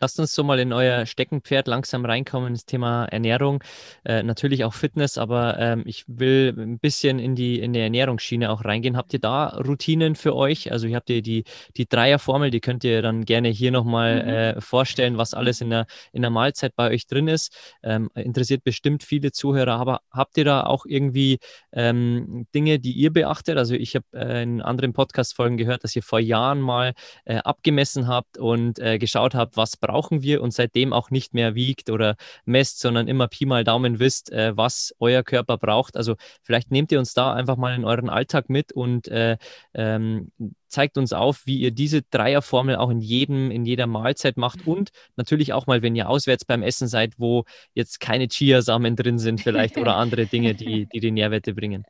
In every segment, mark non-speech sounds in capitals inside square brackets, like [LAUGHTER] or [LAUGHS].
Lasst uns so mal in euer Steckenpferd langsam reinkommen, das Thema Ernährung. Äh, natürlich auch Fitness, aber ähm, ich will ein bisschen in die, in die Ernährungsschiene auch reingehen. Habt ihr da Routinen für euch? Also ihr habt ihr die, die Dreierformel, die könnt ihr dann gerne hier nochmal mhm. äh, vorstellen, was alles in der, in der Mahlzeit bei euch drin ist. Ähm, interessiert bestimmt viele Zuhörer, aber habt ihr da auch irgendwie ähm, Dinge, die ihr beachtet? Also ich habe äh, in anderen Podcast-Folgen gehört, dass ihr vor Jahren mal äh, abgemessen habt und äh, geschaut habt, was brauchen wir und seitdem auch nicht mehr wiegt oder messt, sondern immer Pi mal Daumen wisst, äh, was euer Körper braucht. Also vielleicht nehmt ihr uns da einfach mal in euren Alltag mit und äh, ähm, zeigt uns auf, wie ihr diese Dreierformel auch in jedem, in jeder Mahlzeit macht und natürlich auch mal, wenn ihr auswärts beim Essen seid, wo jetzt keine Chiasamen drin sind vielleicht oder andere Dinge, die, [LAUGHS] die die Nährwerte bringen.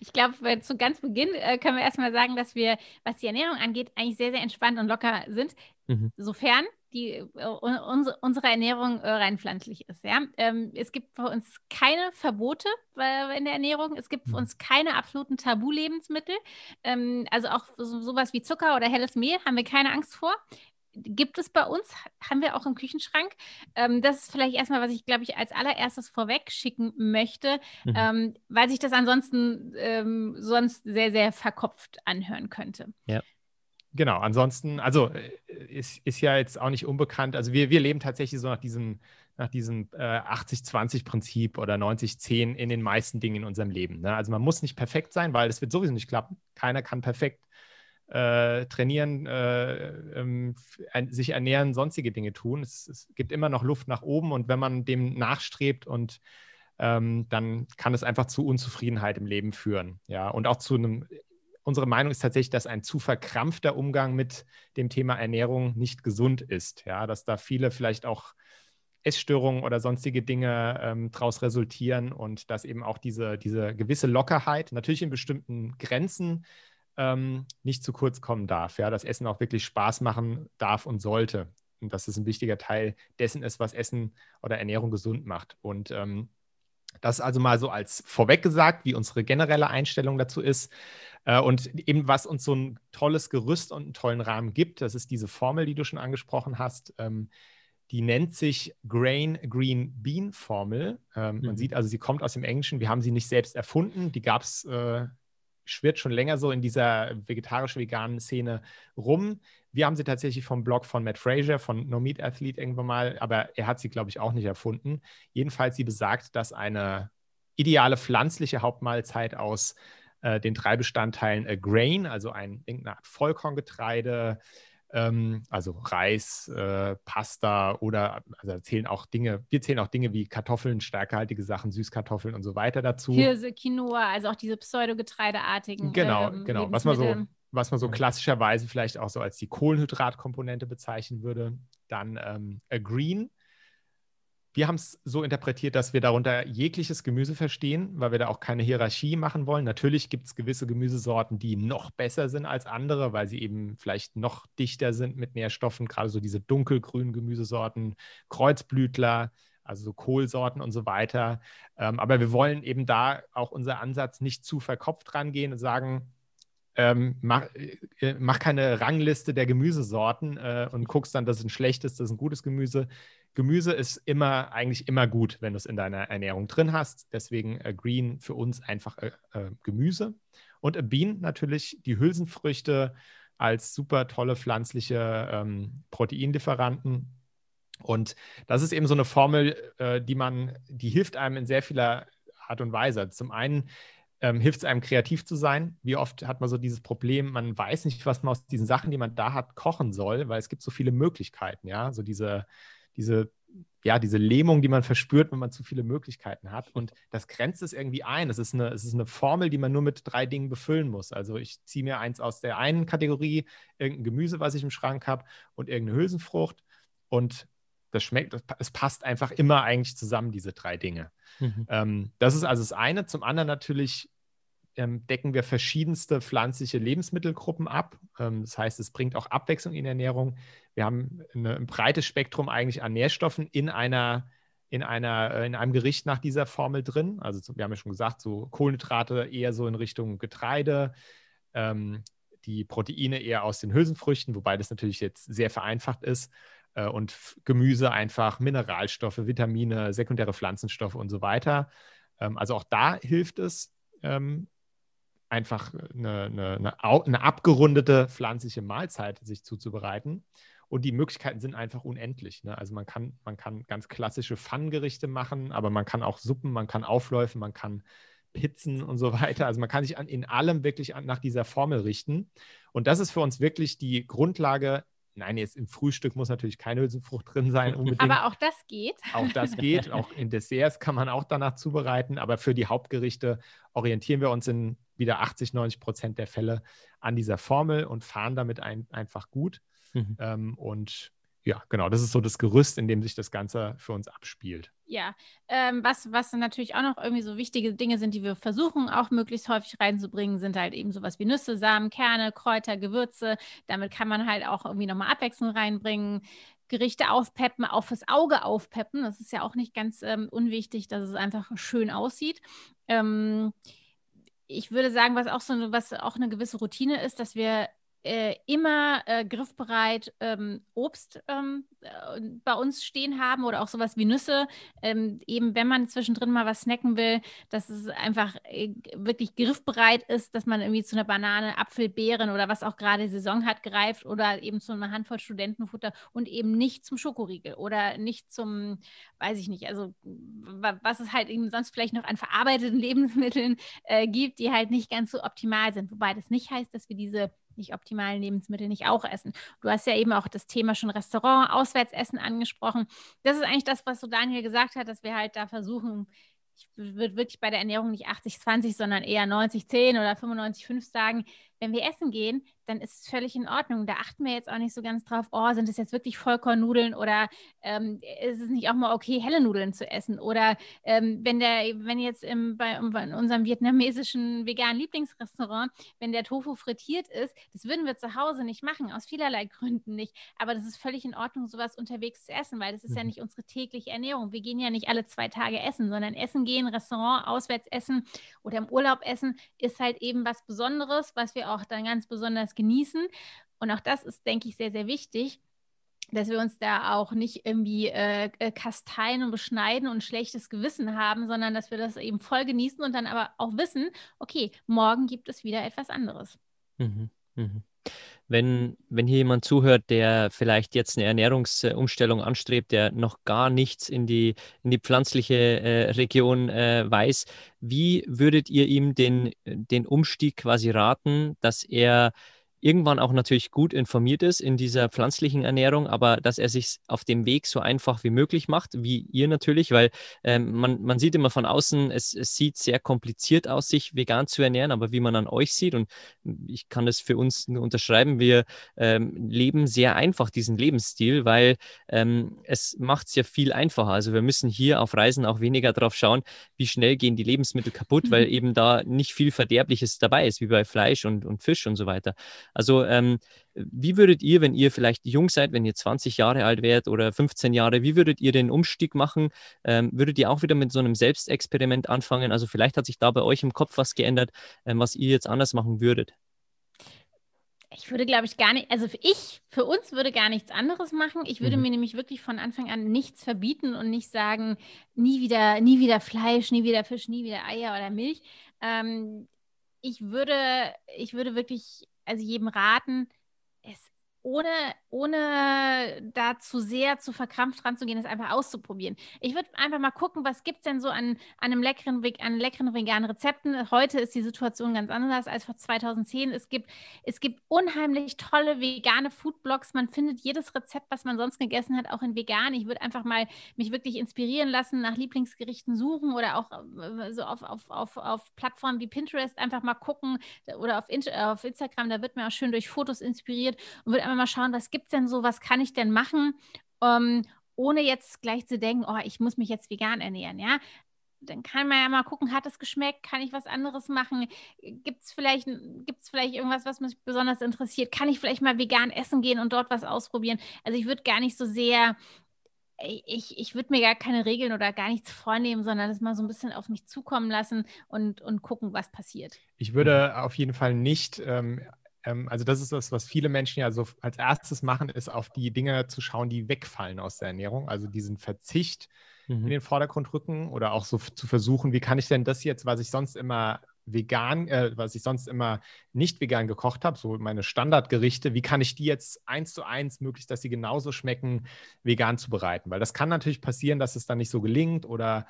Ich glaube, zu ganz Beginn äh, können wir erstmal sagen, dass wir, was die Ernährung angeht, eigentlich sehr, sehr entspannt und locker sind, mhm. sofern die, äh, unsere, unsere Ernährung äh, rein pflanzlich ist. Ja? Ähm, es gibt für uns keine Verbote in der Ernährung. Es gibt für mhm. uns keine absoluten Tabu-Lebensmittel. Ähm, also auch so, sowas wie Zucker oder helles Mehl haben wir keine Angst vor. Gibt es bei uns, haben wir auch im Küchenschrank. Ähm, das ist vielleicht erstmal, was ich, glaube ich, als allererstes vorweg schicken möchte, mhm. ähm, weil sich das ansonsten sonst sehr, sehr verkopft anhören könnte. Ja. Genau, ansonsten, also äh, ist, ist ja jetzt auch nicht unbekannt. Also wir, wir leben tatsächlich so nach diesem, nach diesem äh, 80-20-Prinzip oder 90-10 in den meisten Dingen in unserem Leben. Ne? Also man muss nicht perfekt sein, weil es wird sowieso nicht klappen. Keiner kann perfekt äh, trainieren, äh, ähm, sich ernähren, sonstige Dinge tun. Es, es, gibt immer noch Luft nach oben und wenn man dem nachstrebt und ähm, dann kann es einfach zu Unzufriedenheit im Leben führen. Ja, und auch zu einem unsere Meinung ist tatsächlich, dass ein zu verkrampfter Umgang mit dem Thema Ernährung nicht gesund ist. Ja, dass da viele vielleicht auch Essstörungen oder sonstige Dinge ähm, daraus resultieren und dass eben auch diese, diese gewisse Lockerheit natürlich in bestimmten Grenzen ähm, nicht zu kurz kommen darf. Ja, dass Essen auch wirklich Spaß machen darf und sollte. Und dass es ein wichtiger Teil dessen ist, was Essen oder Ernährung gesund macht. Und ähm, das also mal so als vorweg gesagt, wie unsere generelle Einstellung dazu ist. Äh, und eben, was uns so ein tolles Gerüst und einen tollen Rahmen gibt, das ist diese Formel, die du schon angesprochen hast. Ähm, die nennt sich Grain Green Bean Formel. Ähm, mhm. Man sieht also, sie kommt aus dem Englischen. Wir haben sie nicht selbst erfunden. Die gab es, äh, schwirrt schon länger so in dieser vegetarisch-veganen Szene rum. Wir haben sie tatsächlich vom Blog von Matt Fraser, von No Meat Athlete irgendwann mal, aber er hat sie, glaube ich, auch nicht erfunden. Jedenfalls, sie besagt, dass eine ideale pflanzliche Hauptmahlzeit aus äh, den drei Bestandteilen äh, Grain, also ein, irgendeine Art Vollkorngetreide, ähm, also Reis, äh, Pasta oder also zählen auch Dinge, wir zählen auch Dinge wie Kartoffeln, stärkehaltige Sachen, Süßkartoffeln und so weiter dazu. Hirse, Quinoa, also auch diese Pseudogetreideartigen. Genau, ähm, genau. Was man so, was man so klassischerweise vielleicht auch so als die Kohlenhydratkomponente bezeichnen würde. Dann ähm, Green, wir haben es so interpretiert, dass wir darunter jegliches Gemüse verstehen, weil wir da auch keine Hierarchie machen wollen. Natürlich gibt es gewisse Gemüsesorten, die noch besser sind als andere, weil sie eben vielleicht noch dichter sind mit Nährstoffen, gerade so diese dunkelgrünen Gemüsesorten, Kreuzblütler, also so Kohlsorten und so weiter. Ähm, aber wir wollen eben da auch unser Ansatz nicht zu verkopft rangehen und sagen, ähm, mach, äh, mach, keine Rangliste der Gemüsesorten äh, und guckst dann, das ist ein schlechtes, das ist ein gutes Gemüse. Gemüse ist immer, eigentlich immer gut, wenn du es in deiner Ernährung drin hast. Deswegen äh, Green für uns einfach äh, äh, Gemüse. Und a Bean natürlich die Hülsenfrüchte als super tolle pflanzliche ähm, Proteinlieferanten. Und das ist eben so eine Formel, äh, die man, die hilft einem in sehr vieler Art und Weise. Zum einen ähm, hilft es einem kreativ zu sein. Wie oft hat man so dieses Problem, man weiß nicht, was man aus diesen Sachen, die man da hat, kochen soll, weil es gibt so viele Möglichkeiten, ja, so diese, diese, ja, diese Lähmung, die man verspürt, wenn man zu viele Möglichkeiten hat. Und das grenzt es irgendwie ein. Es ist eine, es ist eine Formel, die man nur mit drei Dingen befüllen muss. Also ich ziehe mir eins aus der einen Kategorie, irgendein Gemüse, was ich im Schrank habe, und irgendeine Hülsenfrucht. Und das schmeckt, es passt einfach immer eigentlich zusammen, diese drei Dinge. Mhm. Ähm, das ist also das eine. Zum anderen natürlich ähm, decken wir verschiedenste pflanzliche Lebensmittelgruppen ab. Ähm, das heißt, es bringt auch Abwechslung in die Ernährung. Wir haben eine, ein breites Spektrum eigentlich an Nährstoffen in einer in, einer, äh, in einem Gericht nach dieser Formel drin. Also wir haben ja schon gesagt, so Kohlenhydrate eher so in Richtung Getreide, ähm, die Proteine eher aus den Hülsenfrüchten, wobei das natürlich jetzt sehr vereinfacht ist und Gemüse einfach Mineralstoffe, Vitamine, sekundäre Pflanzenstoffe und so weiter. Ähm, also auch da hilft es, ähm, einfach eine, eine, eine, eine, abgerundete pflanzliche Mahlzeit sich zuzubereiten. Und die Möglichkeiten sind einfach unendlich. Ne? Also man kann, man kann ganz klassische Pfannengerichte machen, aber man kann auch Suppen, man kann Aufläufe, man kann Pizzen und so weiter. Also man kann sich an, in allem wirklich an, nach dieser Formel richten. Und das ist für uns wirklich die Grundlage Nein, jetzt im Frühstück muss natürlich keine Hülsenfrucht drin sein. Unbedingt. Aber auch das geht. Auch das geht. [LAUGHS] Auch in Desserts kann man auch danach zubereiten. Aber für die Hauptgerichte orientieren wir uns in wieder 80, 90 Prozent der Fälle an dieser Formel und fahren damit ein, einfach gut. Mhm. Ähm, und ja, genau, das ist so das Gerüst, in dem sich das Ganze für uns abspielt. Ja, ähm, was, was natürlich auch noch irgendwie so wichtige Dinge sind, die wir versuchen auch möglichst häufig reinzubringen, sind halt eben sowas wie Nüsse, Samen, Kerne, Kräuter, Gewürze. Damit kann man halt auch irgendwie nochmal Abwechslung reinbringen. Gerichte aufpeppen, auch fürs Auge aufpeppen. Das ist ja auch nicht ganz ähm, unwichtig, dass es einfach schön aussieht. Ähm, ich würde sagen, was auch so was auch eine gewisse Routine ist, dass wir äh, immer äh, griffbereit ähm, Obst ähm, äh, bei uns stehen haben oder auch sowas wie Nüsse. Ähm, eben wenn man zwischendrin mal was snacken will, dass es einfach äh, wirklich griffbereit ist, dass man irgendwie zu einer Banane, Apfel, Beeren oder was auch gerade Saison hat greift oder eben zu einer Handvoll Studentenfutter und eben nicht zum Schokoriegel oder nicht zum, weiß ich nicht, also was es halt eben sonst vielleicht noch an verarbeiteten [LAUGHS] Lebensmitteln äh, gibt, die halt nicht ganz so optimal sind. Wobei das nicht heißt, dass wir diese nicht optimalen Lebensmittel nicht auch essen. Du hast ja eben auch das Thema schon Restaurant, Auswärtsessen angesprochen. Das ist eigentlich das, was so Daniel gesagt hat, dass wir halt da versuchen, ich würde wirklich bei der Ernährung nicht 80-20, sondern eher 90-10 oder 95-5 sagen, wenn wir essen gehen, dann ist es völlig in Ordnung. Da achten wir jetzt auch nicht so ganz drauf, oh, sind es jetzt wirklich Vollkornnudeln oder ähm, ist es nicht auch mal okay, helle Nudeln zu essen? Oder ähm, wenn der, wenn jetzt im, bei, in unserem vietnamesischen veganen Lieblingsrestaurant, wenn der Tofu frittiert ist, das würden wir zu Hause nicht machen, aus vielerlei Gründen nicht. Aber das ist völlig in Ordnung, sowas unterwegs zu essen, weil das ist mhm. ja nicht unsere tägliche Ernährung. Wir gehen ja nicht alle zwei Tage essen, sondern essen gehen, Restaurant, auswärts essen oder im Urlaub essen, ist halt eben was Besonderes, was wir auch dann ganz besonders genießen. Und auch das ist, denke ich, sehr, sehr wichtig, dass wir uns da auch nicht irgendwie äh, äh, kasteien und beschneiden und schlechtes Gewissen haben, sondern dass wir das eben voll genießen und dann aber auch wissen, okay, morgen gibt es wieder etwas anderes. Mhm, mh. Wenn, wenn hier jemand zuhört, der vielleicht jetzt eine Ernährungsumstellung anstrebt, der noch gar nichts in die, in die pflanzliche äh, Region äh, weiß, wie würdet ihr ihm den, den Umstieg quasi raten, dass er irgendwann auch natürlich gut informiert ist in dieser pflanzlichen Ernährung, aber dass er sich auf dem Weg so einfach wie möglich macht, wie ihr natürlich, weil ähm, man, man sieht immer von außen, es, es sieht sehr kompliziert aus, sich vegan zu ernähren, aber wie man an euch sieht, und ich kann das für uns nur unterschreiben, wir ähm, leben sehr einfach diesen Lebensstil, weil ähm, es macht es ja viel einfacher. Also wir müssen hier auf Reisen auch weniger darauf schauen, wie schnell gehen die Lebensmittel kaputt, mhm. weil [LAUGHS] eben da nicht viel Verderbliches dabei ist, wie bei Fleisch und, und Fisch und so weiter. Also ähm, wie würdet ihr, wenn ihr vielleicht jung seid, wenn ihr 20 Jahre alt wärt oder 15 Jahre, wie würdet ihr den Umstieg machen? Ähm, würdet ihr auch wieder mit so einem Selbstexperiment anfangen? Also vielleicht hat sich da bei euch im Kopf was geändert, ähm, was ihr jetzt anders machen würdet. Ich würde, glaube ich, gar nicht, also für ich, für uns würde gar nichts anderes machen. Ich würde mhm. mir nämlich wirklich von Anfang an nichts verbieten und nicht sagen, nie wieder, nie wieder Fleisch, nie wieder Fisch, nie wieder Eier oder Milch. Ähm, ich würde, ich würde wirklich also jedem raten, ohne, ohne da zu sehr zu verkrampft ranzugehen, es einfach auszuprobieren. Ich würde einfach mal gucken, was gibt es denn so an, an einem leckeren, an leckeren veganen Rezepten. Heute ist die Situation ganz anders als vor 2010. Es gibt, es gibt unheimlich tolle vegane Foodblogs. Man findet jedes Rezept, was man sonst gegessen hat, auch in vegan. Ich würde einfach mal mich wirklich inspirieren lassen, nach Lieblingsgerichten suchen oder auch äh, so auf, auf, auf, auf Plattformen wie Pinterest einfach mal gucken oder auf, auf Instagram, da wird man auch schön durch Fotos inspiriert und würde einmal mal schauen, was gibt es denn so, was kann ich denn machen, ähm, ohne jetzt gleich zu denken, oh, ich muss mich jetzt vegan ernähren, ja. Dann kann man ja mal gucken, hat es geschmeckt, kann ich was anderes machen, gibt es vielleicht, gibt's vielleicht irgendwas, was mich besonders interessiert, kann ich vielleicht mal vegan essen gehen und dort was ausprobieren. Also ich würde gar nicht so sehr ich, ich würde mir gar keine Regeln oder gar nichts vornehmen, sondern das mal so ein bisschen auf mich zukommen lassen und, und gucken, was passiert. Ich würde auf jeden Fall nicht ähm, also das ist das, was viele Menschen ja so als erstes machen, ist auf die Dinge zu schauen, die wegfallen aus der Ernährung, also diesen Verzicht mhm. in den Vordergrund rücken oder auch so zu versuchen, wie kann ich denn das jetzt, was ich sonst immer vegan, äh, was ich sonst immer nicht vegan gekocht habe, so meine Standardgerichte, wie kann ich die jetzt eins zu eins, möglichst, dass sie genauso schmecken, vegan zu bereiten? Weil das kann natürlich passieren, dass es dann nicht so gelingt oder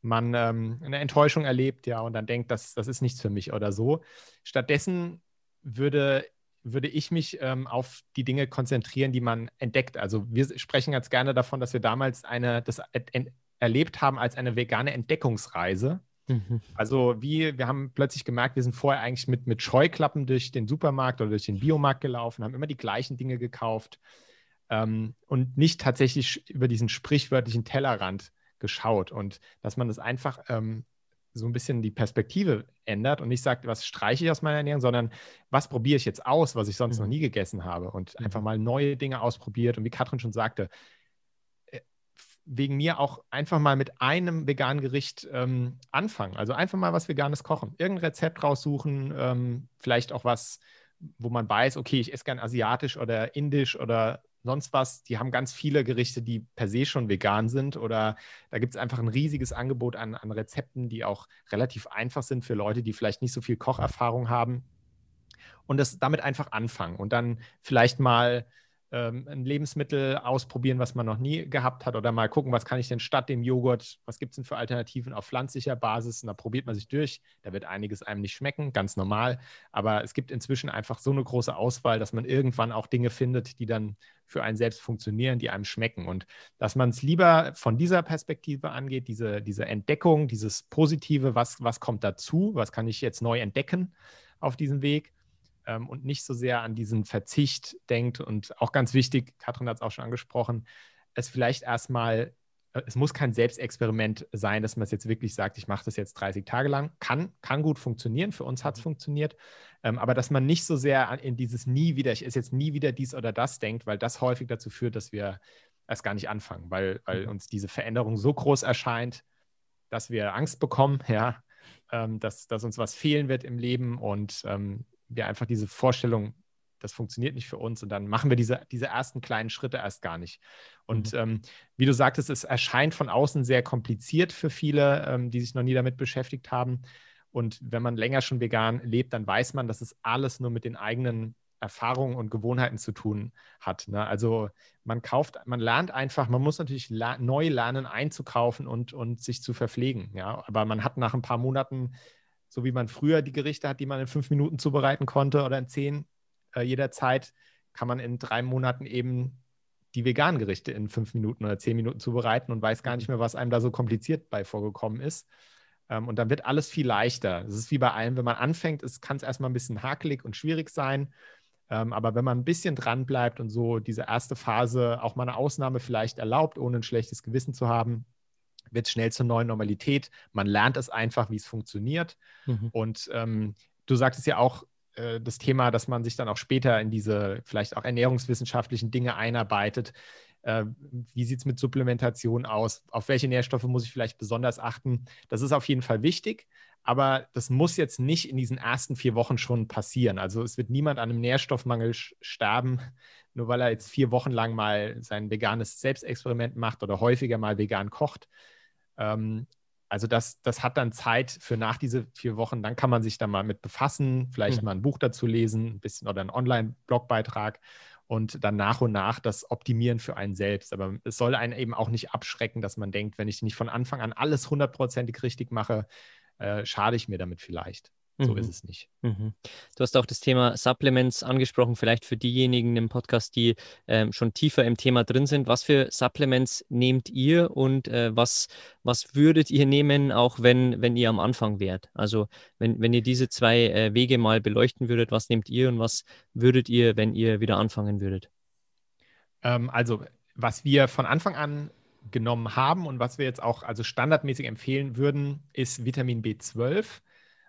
man ähm, eine Enttäuschung erlebt, ja, und dann denkt, das, das ist nichts für mich oder so. Stattdessen würde, würde ich mich ähm, auf die Dinge konzentrieren, die man entdeckt. Also wir sprechen ganz gerne davon, dass wir damals eine, das erlebt haben als eine vegane Entdeckungsreise. Mhm. Also wie, wir haben plötzlich gemerkt, wir sind vorher eigentlich mit, mit Scheuklappen durch den Supermarkt oder durch den Biomarkt gelaufen, haben immer die gleichen Dinge gekauft ähm, und nicht tatsächlich über diesen sprichwörtlichen Tellerrand geschaut. Und dass man das einfach ähm, so ein bisschen die Perspektive ändert und nicht sagt, was streiche ich aus meiner Ernährung, sondern was probiere ich jetzt aus, was ich sonst mhm. noch nie gegessen habe und mhm. einfach mal neue Dinge ausprobiert. Und wie Katrin schon sagte, äh, wegen mir auch einfach mal mit einem veganen Gericht ähm, anfangen. Also einfach mal was Veganes kochen. Irgendein Rezept raussuchen, ähm, vielleicht auch was, wo man weiß, okay, ich esse gern asiatisch oder indisch oder sonst was. Die haben ganz viele Gerichte, die per se schon vegan sind oder da gibt es einfach ein riesiges Angebot an, an Rezepten, die auch relativ einfach sind für Leute, die vielleicht nicht so viel Kocherfahrung haben. Und das damit einfach anfangen und dann vielleicht mal ähm, ein Lebensmittel ausprobieren, was man noch nie gehabt hat oder mal gucken, was kann ich denn statt dem Joghurt, was gibt es denn für Alternativen auf pflanzlicher Basis? Und da probiert man sich durch. Da wird einiges einem nicht schmecken, ganz normal, aber es gibt inzwischen einfach so eine große Auswahl, dass man irgendwann auch Dinge findet, die dann für einen selbst funktionieren, die einem schmecken. Und dass man es lieber von dieser Perspektive angeht, diese, diese Entdeckung, dieses Positive, was, was kommt dazu, was kann ich jetzt neu entdecken auf diesem Weg ähm, und nicht so sehr an diesen Verzicht denkt. Und auch ganz wichtig, Katrin hat es auch schon angesprochen, es vielleicht erstmal, äh, es muss kein Selbstexperiment sein, dass man es jetzt wirklich sagt, ich mache das jetzt 30 Tage lang. Kann, kann gut funktionieren, für uns hat es mhm. funktioniert. Ähm, aber dass man nicht so sehr in dieses nie wieder, ich esse jetzt nie wieder dies oder das denkt, weil das häufig dazu führt, dass wir erst gar nicht anfangen, weil, weil mhm. uns diese Veränderung so groß erscheint, dass wir Angst bekommen, ja, ähm, dass, dass uns was fehlen wird im Leben und ähm, wir einfach diese Vorstellung, das funktioniert nicht für uns und dann machen wir diese, diese ersten kleinen Schritte erst gar nicht. Und mhm. ähm, wie du sagtest, es erscheint von außen sehr kompliziert für viele, ähm, die sich noch nie damit beschäftigt haben. Und wenn man länger schon vegan lebt, dann weiß man, dass es alles nur mit den eigenen Erfahrungen und Gewohnheiten zu tun hat. Ne? Also man kauft, man lernt einfach, man muss natürlich la neu lernen, einzukaufen und, und sich zu verpflegen. Ja? Aber man hat nach ein paar Monaten so wie man früher die Gerichte hat, die man in fünf Minuten zubereiten konnte oder in zehn äh, jederzeit, kann man in drei Monaten eben die veganen Gerichte in fünf Minuten oder zehn Minuten zubereiten und weiß gar nicht mehr, was einem da so kompliziert bei vorgekommen ist. Ähm, und dann wird alles viel leichter. Es ist wie bei allem, wenn man anfängt, kann es erstmal ein bisschen hakelig und schwierig sein. Ähm, aber wenn man ein bisschen dran bleibt und so diese erste Phase auch mal eine Ausnahme vielleicht erlaubt, ohne ein schlechtes Gewissen zu haben, wird es schnell zur neuen Normalität. Man lernt es einfach, wie es funktioniert. Mhm. Und ähm, du sagtest ja auch, äh, das Thema, dass man sich dann auch später in diese vielleicht auch ernährungswissenschaftlichen Dinge einarbeitet. Äh, wie sieht es mit Supplementation aus? Auf welche Nährstoffe muss ich vielleicht besonders achten? Das ist auf jeden Fall wichtig, aber das muss jetzt nicht in diesen ersten vier Wochen schon passieren. Also es wird niemand an einem Nährstoffmangel sterben, nur weil er jetzt vier Wochen lang mal sein veganes Selbstexperiment macht oder häufiger mal vegan kocht. Ähm, also das, das hat dann Zeit für nach diese vier Wochen. Dann kann man sich da mal mit befassen, vielleicht mhm. mal ein Buch dazu lesen, ein bisschen oder einen Online-Blogbeitrag. und dann nach und nach das optimieren für einen selbst. Aber es soll einen eben auch nicht abschrecken, dass man denkt, wenn ich nicht von Anfang an alles hundertprozentig richtig mache, äh, schade ich mir damit vielleicht. So mhm. ist es nicht. Mhm. Du hast auch das Thema Supplements angesprochen, vielleicht für diejenigen im Podcast, die ähm, schon tiefer im Thema drin sind. Was für Supplements nehmt ihr und äh, was, was würdet ihr nehmen, auch wenn, wenn ihr am Anfang wärt? Also wenn, wenn ihr diese zwei äh, Wege mal beleuchten würdet, was nehmt ihr und was würdet ihr, wenn ihr wieder anfangen würdet? Ähm, also was wir von Anfang an genommen haben und was wir jetzt auch also standardmäßig empfehlen würden, ist Vitamin B12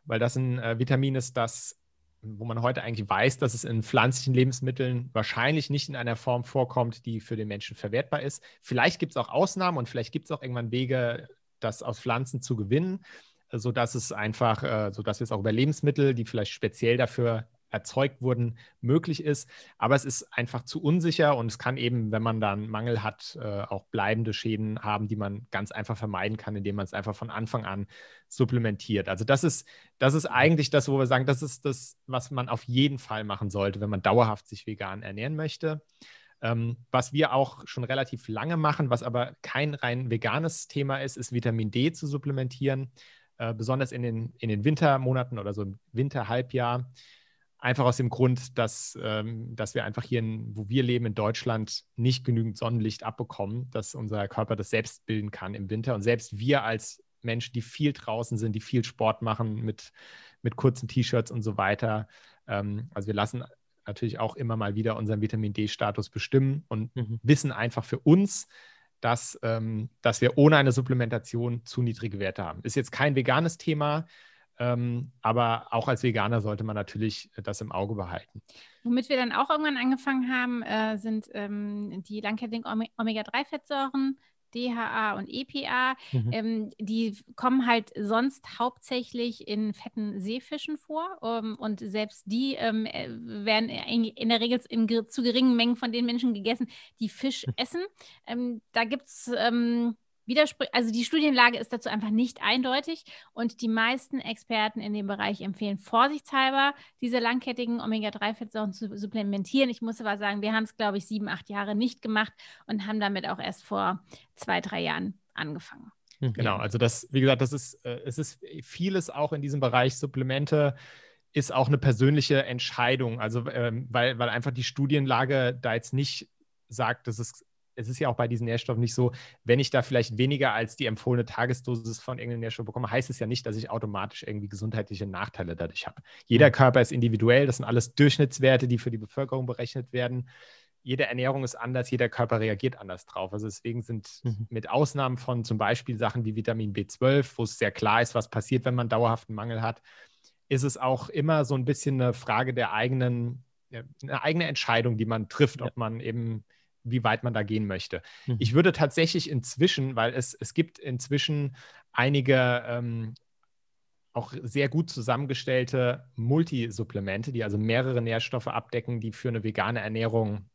weil das ein äh, Vitamin ist, das, wo man heute eigentlich weiß, dass es in pflanzlichen Lebensmitteln wahrscheinlich nicht in einer Form vorkommt, die für den Menschen verwertbar ist. Vielleicht gibt es auch Ausnahmen und vielleicht gibt es auch irgendwann Wege, das aus Pflanzen zu gewinnen, sodass es einfach, äh, sodass wir es auch über Lebensmittel, die vielleicht speziell dafür erzeugt wurden, möglich ist. Aber es ist einfach zu unsicher und es kann eben, wenn man dann Mangel hat, äh, auch bleibende Schäden haben, die man ganz einfach vermeiden kann, indem man es einfach von Anfang an supplementiert. Also das ist, das ist eigentlich das, wo wir sagen, das ist das, was man auf jeden Fall machen sollte, wenn man dauerhaft sich vegan ernähren möchte. Ähm, was wir auch schon relativ lange machen, was aber kein rein veganes Thema ist, ist Vitamin D zu supplementieren, äh, besonders in den, in den Wintermonaten oder so im Winterhalbjahr Einfach aus dem Grund, dass, ähm, dass wir einfach hier, in, wo wir leben, in Deutschland, nicht genügend Sonnenlicht abbekommen, dass unser Körper das selbst bilden kann im Winter. Und selbst wir als Menschen, die viel draußen sind, die viel Sport machen mit, mit kurzen T-Shirts und so weiter, ähm, also wir lassen natürlich auch immer mal wieder unseren Vitamin D-Status bestimmen und mhm. wissen einfach für uns, dass, ähm, dass wir ohne eine Supplementation zu niedrige Werte haben. Ist jetzt kein veganes Thema, ähm, aber auch als Veganer sollte man natürlich das im Auge behalten. Womit wir dann auch irgendwann angefangen haben, äh, sind ähm, die langkettigen Omega-3-Fettsäuren, DHA und EPA. Mhm. Ähm, die kommen halt sonst hauptsächlich in fetten Seefischen vor. Um, ähm, und selbst die ähm, äh, werden in, in, der Regel in, zu geringen Mengen von den Menschen gegessen, die Fisch hm. essen. Ähm, da gibt es Widersprüche, also die Studienlage ist dazu einfach nicht eindeutig und die meisten Experten in dem Bereich empfehlen vorsichtshalber, diese langkettigen Omega-3-Fettsäuren zu supplementieren. Ich muss aber sagen, wir haben es, glaube ich, sieben, acht Jahre nicht gemacht und haben damit auch erst vor zwei, drei Jahren angefangen. Mhm. Genau, also das, wie gesagt, das ist, äh, es ist vieles auch in diesem Bereich Supplemente ist auch eine persönliche Entscheidung. Also, ähm, weil, weil einfach die Studienlage da jetzt nicht sagt, dass es es ist ja auch bei diesen Nährstoffen nicht so, wenn ich da vielleicht weniger als die empfohlene Tagesdosis von irgendeinem Nährstoff bekomme, heißt es ja nicht, dass ich automatisch irgendwie gesundheitliche Nachteile dadurch habe. Jeder mhm. Körper ist individuell, das sind alles Durchschnittswerte, die für die Bevölkerung berechnet werden. Jede Ernährung ist anders, jeder Körper reagiert anders drauf. Also deswegen sind mhm. mit Ausnahmen von zum Beispiel Sachen wie Vitamin B12, wo es sehr klar ist, was passiert, wenn man dauerhaften Mangel hat, ist es auch immer so ein bisschen eine Frage der eigenen, eine eigene Entscheidung, die man trifft, ja. ob man eben wie weit man da gehen möchte. Mhm. Ich würde tatsächlich inzwischen, weil es, es gibt inzwischen einige ähm, auch sehr gut zusammengestellte Multisupplemente, die also mehrere Nährstoffe abdecken, die für eine vegane Ernährung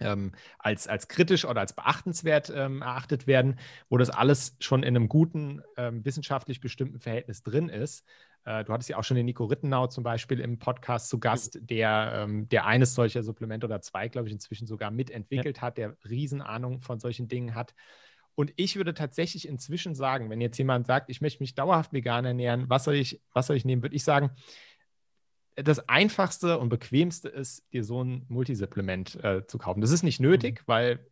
ähm, als, als kritisch oder als beachtenswert ähm, erachtet werden, wo das alles schon in einem guten, ähm, wissenschaftlich bestimmten Verhältnis drin ist. Äh, du hattest ja auch schon den Nico Rittenau zum Beispiel im Podcast zu Gast, der, ähm, der eines solcher Supplemente oder zwei, glaube ich, inzwischen sogar mitentwickelt ja. hat, der Riesenahnung von solchen Dingen hat. Und ich würde tatsächlich inzwischen sagen, wenn jetzt jemand sagt, ich möchte mich dauerhaft vegan ernähren, was soll ich, was soll ich nehmen, würde ich sagen, das einfachste und bequemste ist, dir so ein Multisupplement äh, zu kaufen. Das ist nicht nötig, mhm. weil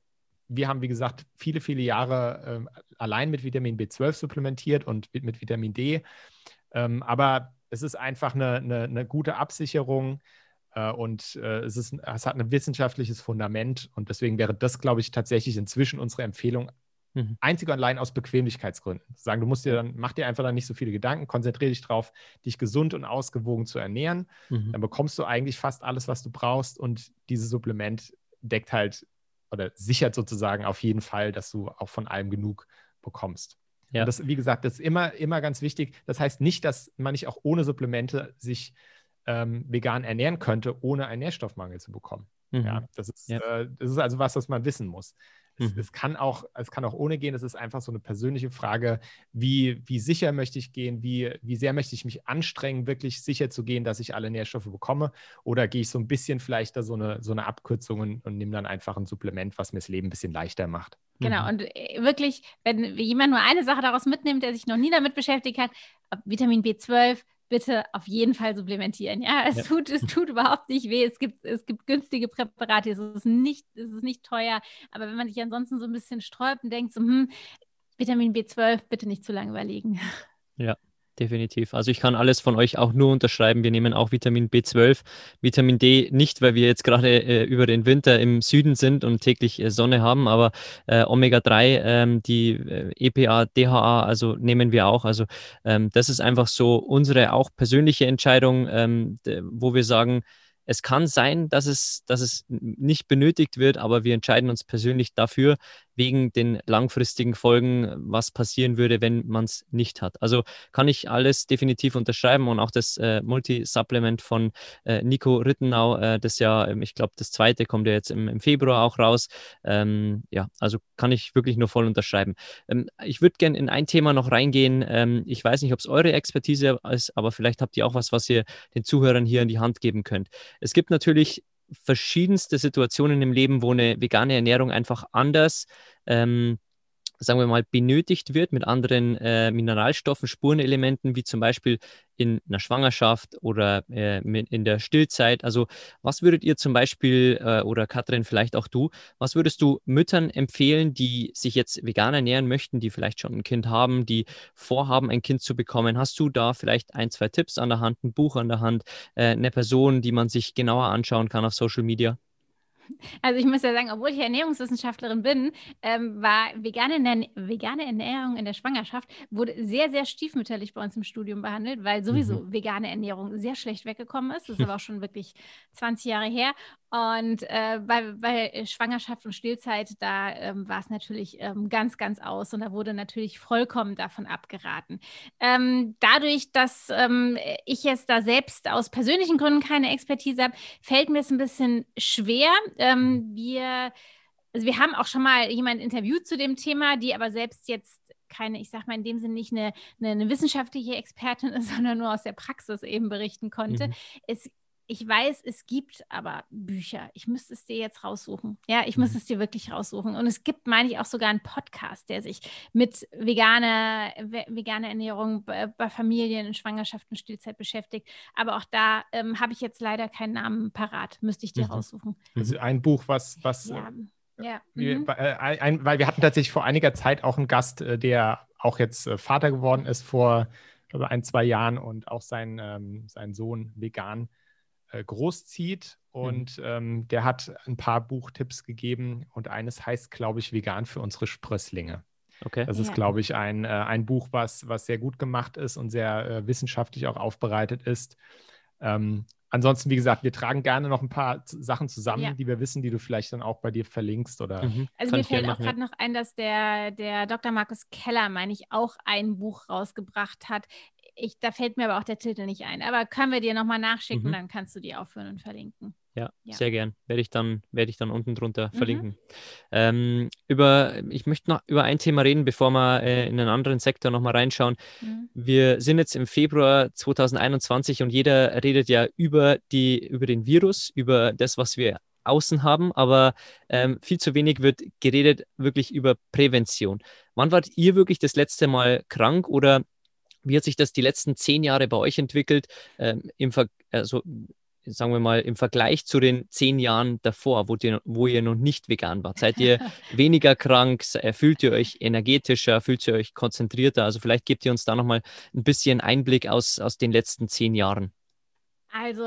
wir haben, wie gesagt, viele, viele Jahre äh, allein mit Vitamin B12 supplementiert und mit, mit Vitamin D. Ähm, aber es ist einfach eine, eine, eine gute Absicherung äh, und äh, es, ist, es hat ein wissenschaftliches Fundament und deswegen wäre das, glaube ich, tatsächlich inzwischen unsere Empfehlung, mhm. einzig und allein aus Bequemlichkeitsgründen. Sagen, du musst dir dann, mach dir einfach dann nicht so viele Gedanken, konzentriere dich darauf, dich gesund und ausgewogen zu ernähren. Mhm. Dann bekommst du eigentlich fast alles, was du brauchst und dieses Supplement deckt halt oder sichert sozusagen auf jeden Fall, dass du auch von allem genug bekommst. Ja. Und das, wie gesagt, das ist immer, immer ganz wichtig. Das heißt nicht, dass man nicht auch ohne Supplemente sich ähm, vegan ernähren könnte, ohne einen Nährstoffmangel zu bekommen. Mhm. Ja, das ist, ja. Äh, das ist also was, was man wissen muss. Es, mhm. es, kann auch, es kann auch ohne gehen. Es ist einfach so eine persönliche Frage, wie, wie sicher möchte ich gehen, wie, wie sehr möchte ich mich anstrengen, wirklich sicher zu gehen, dass ich alle Nährstoffe bekomme. Oder gehe ich so ein bisschen vielleicht da so eine, so eine Abkürzung und, und nehme dann einfach ein Supplement, was mir das Leben ein bisschen leichter macht. Genau, mhm. und äh, wirklich, wenn jemand nur eine Sache daraus mitnimmt, der sich noch nie damit beschäftigt hat, Vitamin B12, bitte auf jeden Fall supplementieren. Ja, es, ja. Tut, es tut überhaupt nicht weh. Es gibt, es gibt günstige Präparate, es ist, nicht, es ist nicht teuer. Aber wenn man sich ansonsten so ein bisschen sträubt und denkt, so, hm, Vitamin B12 bitte nicht zu lange überlegen. Ja, definitiv. Also ich kann alles von euch auch nur unterschreiben. Wir nehmen auch Vitamin B12, Vitamin D nicht, weil wir jetzt gerade äh, über den Winter im Süden sind und täglich äh, Sonne haben, aber äh, Omega-3, ähm, die äh, EPA, DHA, also nehmen wir auch. Also ähm, das ist einfach so unsere auch persönliche Entscheidung, ähm, wo wir sagen, es kann sein, dass es, dass es nicht benötigt wird, aber wir entscheiden uns persönlich dafür, wegen den langfristigen Folgen, was passieren würde, wenn man es nicht hat. Also kann ich alles definitiv unterschreiben und auch das äh, Multi-Supplement von äh, Nico Rittenau, äh, das ja, ähm, ich glaube, das zweite kommt ja jetzt im, im Februar auch raus. Ähm, ja, also kann ich wirklich nur voll unterschreiben. Ähm, ich würde gerne in ein Thema noch reingehen. Ähm, ich weiß nicht, ob es eure Expertise ist, aber vielleicht habt ihr auch was, was ihr den Zuhörern hier in die Hand geben könnt. Es gibt natürlich verschiedenste Situationen im Leben, wo eine vegane Ernährung einfach anders ähm, sagen wir mal, benötigt wird mit anderen äh, Mineralstoffen, Spurenelementen, wie zum Beispiel in einer Schwangerschaft oder äh, in der Stillzeit. Also was würdet ihr zum Beispiel, äh, oder Katrin, vielleicht auch du, was würdest du Müttern empfehlen, die sich jetzt vegan ernähren möchten, die vielleicht schon ein Kind haben, die vorhaben, ein Kind zu bekommen? Hast du da vielleicht ein, zwei Tipps an der Hand, ein Buch an der Hand, äh, eine Person, die man sich genauer anschauen kann auf Social Media? [LAUGHS] Also ich muss ja sagen, obwohl ich Ernährungswissenschaftlerin bin, ähm, war vegane, vegane Ernährung in der Schwangerschaft wurde sehr, sehr stiefmütterlich bei uns im Studium behandelt, weil sowieso mhm. vegane Ernährung sehr schlecht weggekommen ist. Das ist aber auch schon wirklich 20 Jahre her. Und äh, bei, bei, Schwangerschaft und Stillzeit, da ähm, war es natürlich ähm, ganz, ganz aus und da wurde natürlich vollkommen davon abgeraten. Ähm, dadurch, dass ähm, ich jetzt da selbst aus persönlichen Gründen keine Expertise habe, fällt mir es ein bisschen schwer. Ähm, wir, also wir haben auch schon mal jemanden interviewt zu dem Thema, die aber selbst jetzt keine, ich sag mal in dem Sinne nicht eine, eine, eine, wissenschaftliche Expertin [LAUGHS] ist, sondern nur aus der Praxis eben berichten konnte. Mhm. Es ich weiß, es gibt aber Bücher. Ich müsste es dir jetzt raussuchen. Ja, ich müsste mhm. es dir wirklich raussuchen. Und es gibt, meine ich, auch sogar einen Podcast, der sich mit veganer, veganer Ernährung bei, bei Familien in Schwangerschaft und Stillzeit beschäftigt. Aber auch da ähm, habe ich jetzt leider keinen Namen parat. Müsste ich dir mhm. raussuchen. Also ein Buch, was, was ja. Äh, ja. Wir, mhm. äh, ein, weil wir hatten tatsächlich vor einiger Zeit auch einen Gast, äh, der auch jetzt äh, Vater geworden ist vor glaube, ein, zwei Jahren und auch sein, ähm, sein Sohn vegan äh, großzieht. Mhm. Und mhm. ähm, der hat ein paar Buchtipps gegeben und eines heißt, glaube ich, Vegan für unsere Sprösslinge. Okay. Das ist, glaube ich, ein, äh, ein Buch, was, was sehr gut gemacht ist und sehr äh, wissenschaftlich auch aufbereitet ist. Ähm, ansonsten, wie gesagt, wir tragen gerne noch ein paar Sachen zusammen, ja. die wir wissen, die du vielleicht dann auch bei dir verlinkst. Oder mhm. Also mir fällt auch gerade noch ein, dass der, der Dr. Markus Keller, meine ich, auch ein Buch rausgebracht hat ich, da fällt mir aber auch der Titel nicht ein. Aber können wir dir nochmal nachschicken, mhm. dann kannst du die aufführen und verlinken. Ja, ja, sehr gern. Werde ich dann, werde ich dann unten drunter mhm. verlinken. Ähm, über, ich möchte noch über ein Thema reden, bevor wir äh, in einen anderen Sektor nochmal reinschauen. Mhm. Wir sind jetzt im Februar 2021 und jeder redet ja über, die, über den Virus, über das, was wir außen haben, aber ähm, viel zu wenig wird geredet wirklich über Prävention. Wann wart ihr wirklich das letzte Mal krank oder wie hat sich das die letzten zehn Jahre bei euch entwickelt? Ähm, im Ver also, sagen wir mal, im Vergleich zu den zehn Jahren davor, wo ihr, wo ihr noch nicht vegan wart? Seid ihr [LAUGHS] weniger krank? Äh, fühlt ihr euch energetischer? Fühlt ihr euch konzentrierter? Also vielleicht gebt ihr uns da nochmal ein bisschen Einblick aus, aus den letzten zehn Jahren. Also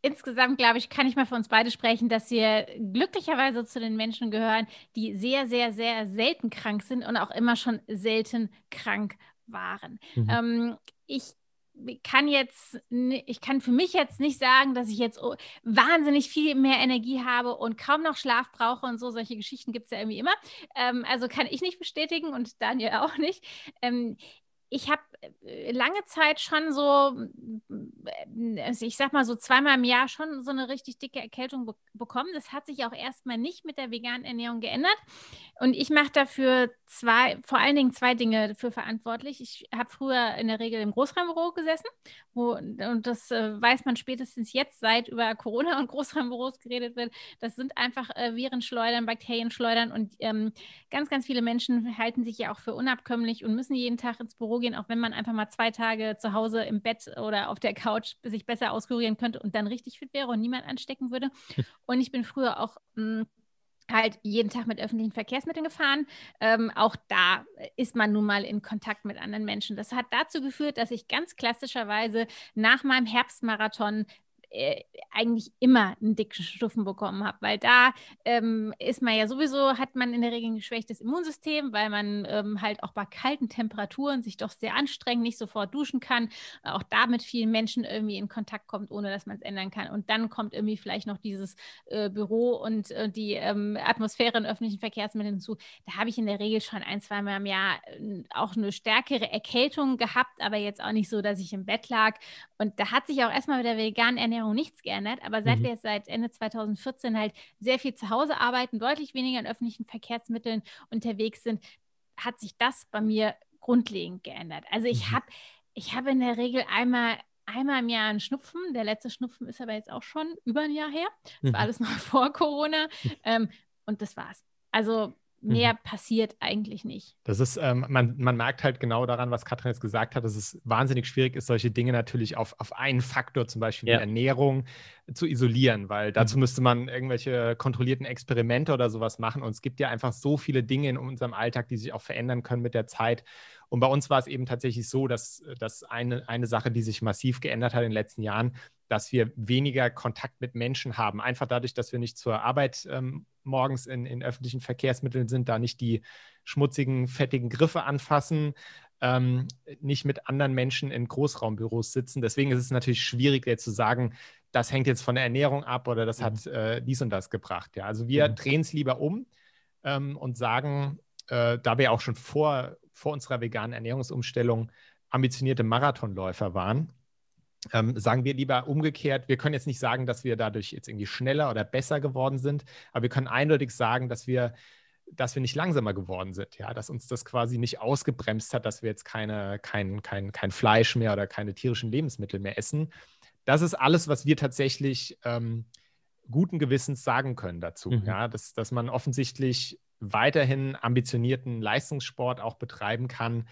insgesamt, glaube ich, kann ich mal für uns beide sprechen, dass wir glücklicherweise zu den Menschen gehören, die sehr, sehr, sehr selten krank sind und auch immer schon selten krank waren. Mhm. Ähm, ich kann jetzt, ich kann für mich jetzt nicht sagen, dass ich jetzt wahnsinnig viel mehr Energie habe und kaum noch Schlaf brauche und so. Solche Geschichten gibt es ja irgendwie immer. Ähm, also kann ich nicht bestätigen und Daniel [LAUGHS] auch nicht. Ähm, ich habe lange Zeit schon so also ich sag mal so zweimal im Jahr schon so eine richtig dicke Erkältung be bekommen. Das hat sich auch erstmal nicht mit der veganen Ernährung geändert. Und ich mache dafür zwei, vor allen Dingen zwei Dinge dafür verantwortlich. Ich habe früher in der Regel im Großraumbüro gesessen, wo, und das äh, weiß man spätestens jetzt, seit über Corona und Großraumbüros geredet wird. Das sind einfach äh, Virenschleudern, Bakterienschleudern und ähm, ganz, ganz viele Menschen halten sich ja auch für unabkömmlich und müssen jeden Tag ins Büro gehen, auch wenn man einfach mal zwei Tage zu Hause im Bett oder auf der Couch sich besser auskurieren könnte und dann richtig fit wäre und niemand anstecken würde. [LAUGHS] Und ich bin früher auch mh, hm, halt jeden Tag mit öffentlichen Verkehrsmitteln gefahren. Ähm, auch da ist man nun mal in Kontakt mit anderen Menschen. Das hat dazu geführt, dass ich ganz klassischerweise nach meinem Herbstmarathon äh, eigentlich immer einen dicken Stufen bekommen habe, weil da ähm, ist man ja sowieso, hat man in der Regel ein geschwächtes Immunsystem, weil man ähm, halt auch bei kalten Temperaturen sich doch sehr anstrengt, nicht sofort duschen kann, auch da mit vielen Menschen irgendwie in Kontakt kommt, ohne dass man es ändern kann. Und dann kommt irgendwie vielleicht noch dieses äh, Büro und äh, die ähm, Atmosphäre in öffentlichen Verkehrsmitteln hinzu. Da habe ich in der Regel schon ein, zwei Mal im Jahr äh, auch eine stärkere Erkältung gehabt, aber jetzt auch nicht so, dass ich im Bett lag. Und da hat sich auch erstmal mit der veganen Ernährung Ernährung nichts geändert, aber seit mhm. wir jetzt seit Ende 2014 halt sehr viel zu Hause arbeiten, deutlich weniger in öffentlichen Verkehrsmitteln unterwegs sind, hat sich das bei mir grundlegend geändert. Also ich mhm. habe ich hab in der Regel einmal einmal im Jahr einen Schnupfen. Der letzte Schnupfen ist aber jetzt auch schon über ein Jahr her. Das mhm. war alles noch [LAUGHS] vor Corona. Ähm, und das war's. Also mehr mhm. passiert eigentlich nicht. Das ist, ähm, man, man merkt halt genau daran, was Katrin jetzt gesagt hat, dass es wahnsinnig schwierig ist, solche Dinge natürlich auf, auf einen Faktor, zum Beispiel ja. die Ernährung, zu isolieren, weil dazu mhm. müsste man irgendwelche kontrollierten Experimente oder sowas machen. Und es gibt ja einfach so viele Dinge in unserem Alltag, die sich auch verändern können mit der Zeit. Und bei uns war es eben tatsächlich so, dass, dass eine, eine Sache, die sich massiv geändert hat in den letzten Jahren, dass wir weniger Kontakt mit Menschen haben. Einfach dadurch, dass wir nicht zur Arbeit ähm, morgens in, in öffentlichen Verkehrsmitteln sind, da nicht die schmutzigen, fettigen Griffe anfassen, ähm, nicht mit anderen Menschen in Großraumbüros sitzen. Deswegen ist es natürlich schwierig, jetzt zu sagen, das hängt jetzt von der Ernährung ab oder das mhm. hat äh, dies und das gebracht. Ja, also wir mhm. drehen es lieber um ähm, und sagen, äh, da wir auch schon vor, vor unserer veganen Ernährungsumstellung ambitionierte Marathonläufer waren, ähm, sagen wir lieber umgekehrt, wir können jetzt nicht sagen, dass wir dadurch jetzt irgendwie schneller oder besser geworden sind, aber wir können eindeutig sagen, dass wir, dass wir nicht langsamer geworden sind, ja, dass uns das quasi nicht ausgebremst hat, dass wir jetzt keine, kein, kein, kein Fleisch mehr oder keine tierischen Lebensmittel mehr essen. Das ist alles, was wir tatsächlich ähm, guten Gewissens sagen können dazu, mhm. ja, dass, dass man offensichtlich weiterhin ambitionierten Leistungssport auch betreiben kann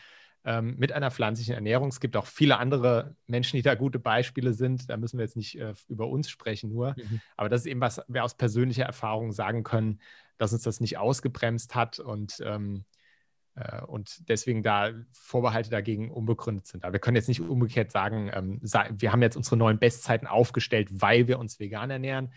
ähm, mit einer pflanzlichen Ernährung. Es gibt auch viele andere Menschen, die da gute Beispiele sind. Da müssen wir jetzt nicht äh, über uns sprechen nur. Mhm. Aber das ist eben was wir aus persönlicher Erfahrung sagen können, dass uns das nicht ausgebremst hat und, ähm, äh, und deswegen da Vorbehalte dagegen unbegründet sind. Aber wir können jetzt nicht umgekehrt sagen, ähm, wir haben jetzt unsere neuen Bestzeiten aufgestellt, weil wir uns vegan ernähren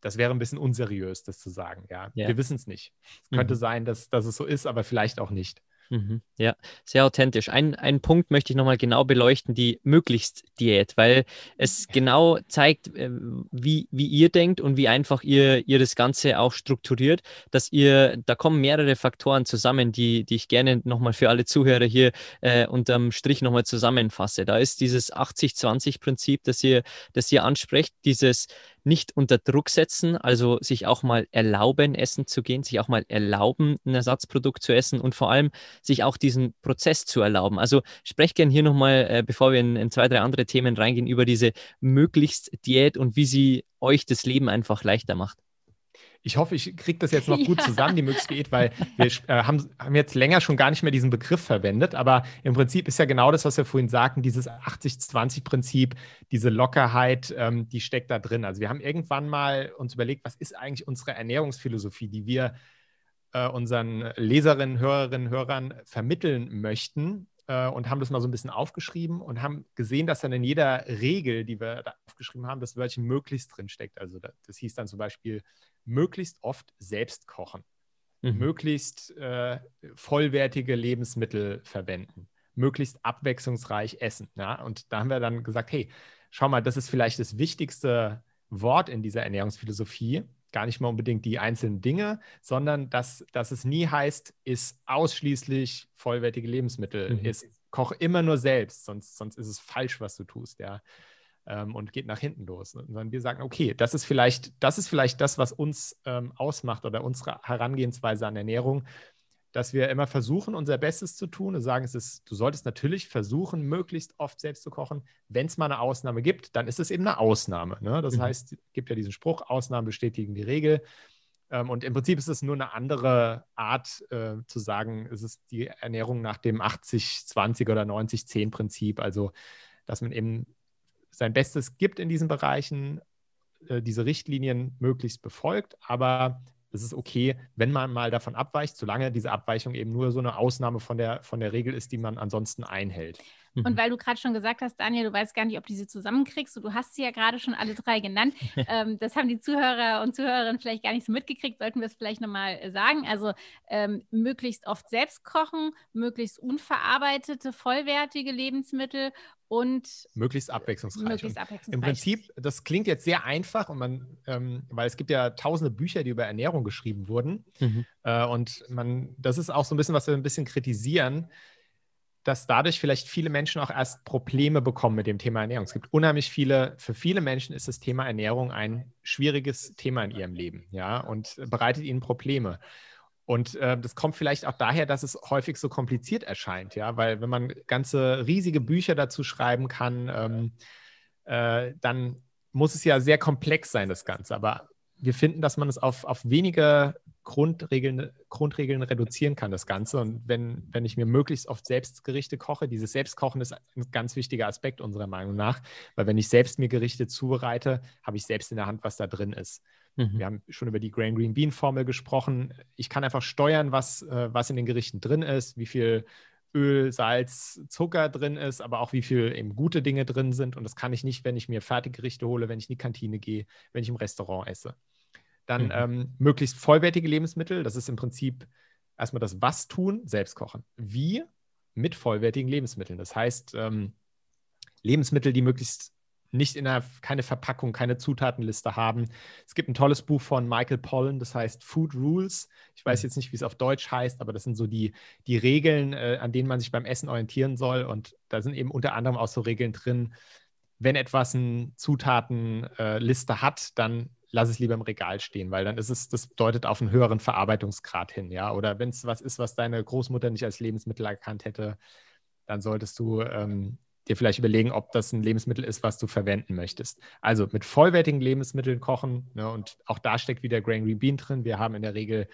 das wäre ein bisschen unseriös, das zu sagen. Ja, ja. wir wissen es nicht. Es könnte mhm. sein, dass, dass es so ist, aber vielleicht auch nicht. Mhm. Ja, sehr authentisch. Ein, einen Punkt möchte ich nochmal genau beleuchten, die Möglichst-Diät, weil es genau zeigt, äh, wie, wie ihr denkt und wie einfach ihr, ihr das Ganze auch strukturiert, dass ihr, da kommen mehrere Faktoren zusammen, die, die ich gerne nochmal für alle Zuhörer hier äh, unterm Strich nochmal zusammenfasse. Da ist dieses 80-20-Prinzip, das ihr, das ihr ansprecht, dieses nicht unter Druck setzen, also sich auch mal erlauben, essen zu gehen, sich auch mal erlauben, ein Ersatzprodukt zu essen und vor allem sich auch diesen Prozess zu erlauben. Also sprecht gerne hier nochmal, äh, bevor wir in, in zwei, drei andere Themen reingehen, über diese möglichst Diät und wie sie euch das Leben einfach leichter macht. Ich hoffe, ich kriege das jetzt noch gut [LAUGHS] ja. zusammen, die Möglichkeit, weil wir [LAUGHS] äh, haben, haben, jetzt länger schon gar nicht mehr diesen Begriff verwendet, aber im Prinzip ist ja genau das, was wir vorhin sagten, dieses 80-20-Prinzip, diese Lockerheit, ähm, die steckt da drin. Also wir haben irgendwann mal uns überlegt, was ist eigentlich unsere Ernährungsphilosophie, die wir äh, unseren Leserinnen, Hörerinnen, Hörern vermitteln möchten äh, und haben das mal so ein bisschen aufgeschrieben und haben gesehen, dass dann in jeder Regel, die wir da aufgeschrieben haben, das Wörtchen möglichst drin steckt. Also das hieß dann zum Beispiel möglichst oft selbst kochen, mhm. möglichst äh, vollwertige Lebensmittel verwenden, möglichst abwechslungsreich essen. Ja? Und da haben wir dann gesagt, hey, schau mal, das ist vielleicht das wichtigste Wort in dieser Ernährungsphilosophie. Gar nicht mal unbedingt die einzelnen Dinge, sondern dass, dass es nie heißt, ist ausschließlich vollwertige Lebensmittel, mhm. ist koch immer nur selbst, sonst, sonst ist es falsch, was du tust. Ja. Ähm, und geht nach hinten los. Sondern wir sagen, okay, das ist vielleicht, das ist vielleicht das, was uns ähm, ausmacht oder unsere Herangehensweise an Ernährung, dass wir immer versuchen, unser Bestes zu tun und sagen, es ist, du solltest natürlich versuchen, möglichst oft selbst zu kochen. Wenn es mal eine Ausnahme gibt, dann ist es eben eine Ausnahme. Ne? Das mhm. heißt, es gibt ja diesen Spruch, Ausnahmen bestätigen die Regel. Ähm, und im Prinzip ist es nur eine andere Art äh, zu sagen, es ist die Ernährung nach dem 80-20 oder 90-10-Prinzip. Also, dass man eben sein Bestes gibt in diesen Bereichen, äh, diese Richtlinien möglichst befolgt, aber es ist okay, wenn man mal davon abweicht, solange diese Abweichung eben nur so eine Ausnahme von der, von der Regel ist, die man ansonsten einhält. Und mhm. weil du gerade schon gesagt hast, Daniel, du weißt gar nicht, ob du sie zusammenkriegst. du hast sie ja gerade schon alle drei genannt. [LAUGHS] ähm, das haben die Zuhörer und Zuhörerinnen vielleicht gar nicht so mitgekriegt. Sollten wir es vielleicht nochmal äh, sagen. Also ähm, möglichst oft selbst kochen, möglichst unverarbeitete, vollwertige Lebensmittel und möglichst abwechslungsreich. Möglichst abwechslungsreich. Im Prinzip, das klingt jetzt sehr einfach und man, ähm, weil es gibt ja tausende Bücher, die über Ernährung geschrieben wurden. Mhm. Äh, und man, das ist auch so ein bisschen, was wir ein bisschen kritisieren dass dadurch vielleicht viele Menschen auch erst Probleme bekommen mit dem Thema Ernährung. Es gibt unheimlich viele, für viele Menschen ist das Thema Ernährung ein schwieriges Thema in ihrem Leben, ja, und bereitet ihnen Probleme. Und äh, das kommt vielleicht auch daher, dass es häufig so kompliziert erscheint, ja, weil wenn man ganze riesige Bücher dazu schreiben kann, ähm, äh, dann muss es ja sehr komplex sein, das Ganze. Aber wir finden, dass man es auf, auf wenige Grundregeln, Grundregeln reduzieren kann, das Ganze. Und wenn, wenn ich mir möglichst oft selbst Gerichte koche, dieses Selbstkochen ist ein ganz wichtiger Aspekt unserer Meinung nach, weil wenn ich selbst mir Gerichte zubereite, habe ich selbst in der Hand, was da drin ist. Mhm. Wir haben schon über die Grain Green Bean Formel gesprochen. Ich kann einfach steuern, was, äh, was in den Gerichten drin ist, wie viel Öl, Salz, Zucker drin ist, aber auch wie viel eben gute Dinge drin sind. Und das kann ich nicht, wenn ich mir Fertiggerichte hole, wenn ich in die Kantine gehe, wenn ich im Restaurant esse. Dann mhm. ähm, möglichst vollwertige Lebensmittel. Das ist im Prinzip erstmal das Was tun, selbst kochen. Wie? Mit vollwertigen Lebensmitteln. Das heißt, ähm, Lebensmittel, die möglichst nicht in einer, keine Verpackung, keine Zutatenliste haben. Es gibt ein tolles Buch von Michael Pollan, das heißt Food Rules. Ich weiß mhm. jetzt nicht, wie es auf Deutsch heißt, aber das sind so die, die Regeln, äh, an denen man sich beim Essen orientieren soll. Und da sind eben unter anderem auch so Regeln drin, wenn etwas eine Zutatenliste äh, hat, dann lass es lieber im Regal stehen, weil dann ist es, das deutet auf einen höheren Verarbeitungsgrad hin, ja. Oder wenn es was ist, was deine Großmutter nicht als Lebensmittel erkannt hätte, dann solltest du ähm, dir vielleicht überlegen, ob das ein Lebensmittel ist, was du verwenden möchtest. Also mit vollwertigen Lebensmitteln kochen, ne, und auch da steckt wieder Grain Bean drin. Wir haben in der Regel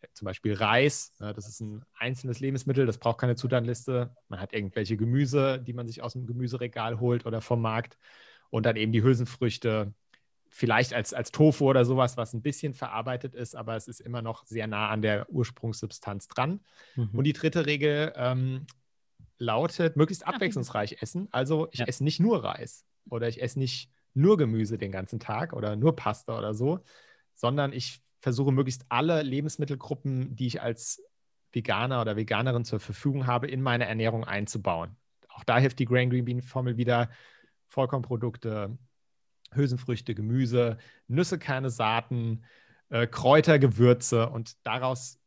äh, zum Beispiel Reis, ne, das ist ein einzelnes Lebensmittel, das braucht keine Zutatenliste. Man hat irgendwelche Gemüse, die man sich aus dem Gemüseregal holt oder vom Markt. Und dann eben die Hülsenfrüchte, vielleicht als, als Tofu oder sowas, was ein bisschen verarbeitet ist, aber es ist immer noch sehr nah an der Ursprungssubstanz dran. Mhm. Und die dritte Regel ähm, lautet, möglichst abwechslungsreich essen. Also ich ja. esse nicht nur Reis oder ich esse nicht nur Gemüse den ganzen Tag oder nur Pasta oder so, sondern ich versuche möglichst alle Lebensmittelgruppen, die ich als Veganer oder Veganerin zur Verfügung habe, in meine Ernährung einzubauen. Auch da hilft die Grain Green Bean Formel wieder. Vollkornprodukte, Hülsenfrüchte, Gemüse, Nüsse, Kerne, Saaten, äh, Kräuter, Gewürze und daraus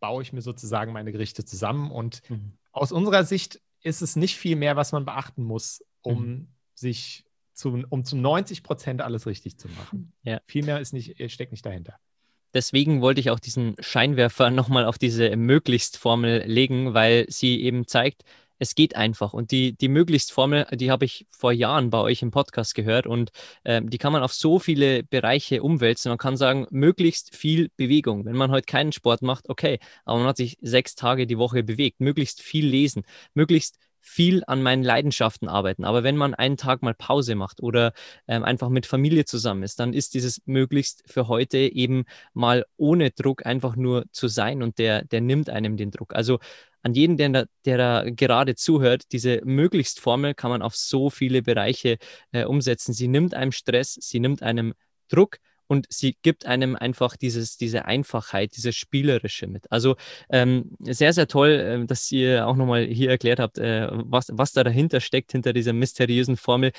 baue ich mir sozusagen meine Gerichte zusammen. Und mhm. aus unserer Sicht ist es nicht viel mehr, was man beachten muss, um mhm. sich zu, um zu 90 Prozent alles richtig zu machen. Ja. Viel mehr ist nicht, steckt nicht dahinter. Deswegen wollte ich auch diesen Scheinwerfer nochmal auf diese Möglichst-Formel legen, weil sie eben zeigt, es geht einfach. Und die, die Möglichst-Formel, die habe ich vor Jahren bei euch im Podcast gehört und äh, die kann man auf so viele Bereiche umwälzen. Man kann sagen, möglichst viel Bewegung. Wenn man heute keinen Sport macht, okay, aber man hat sich sechs Tage die Woche bewegt, möglichst viel lesen, möglichst viel an meinen Leidenschaften arbeiten. Aber wenn man einen Tag mal Pause macht oder ähm, einfach mit Familie zusammen ist, dann ist dieses möglichst für heute eben mal ohne Druck einfach nur zu sein und der, der nimmt einem den Druck. Also an jeden, der der da gerade zuhört, diese Möglichst-Formel kann man auf so viele Bereiche äh, umsetzen. Sie nimmt einem Stress, sie nimmt einem Druck und sie gibt einem einfach dieses, diese Einfachheit, dieses Spielerische mit. Also ähm, sehr, sehr toll, äh, dass ihr auch nochmal hier erklärt habt, äh, was, was da dahinter steckt, hinter dieser mysteriösen Formel.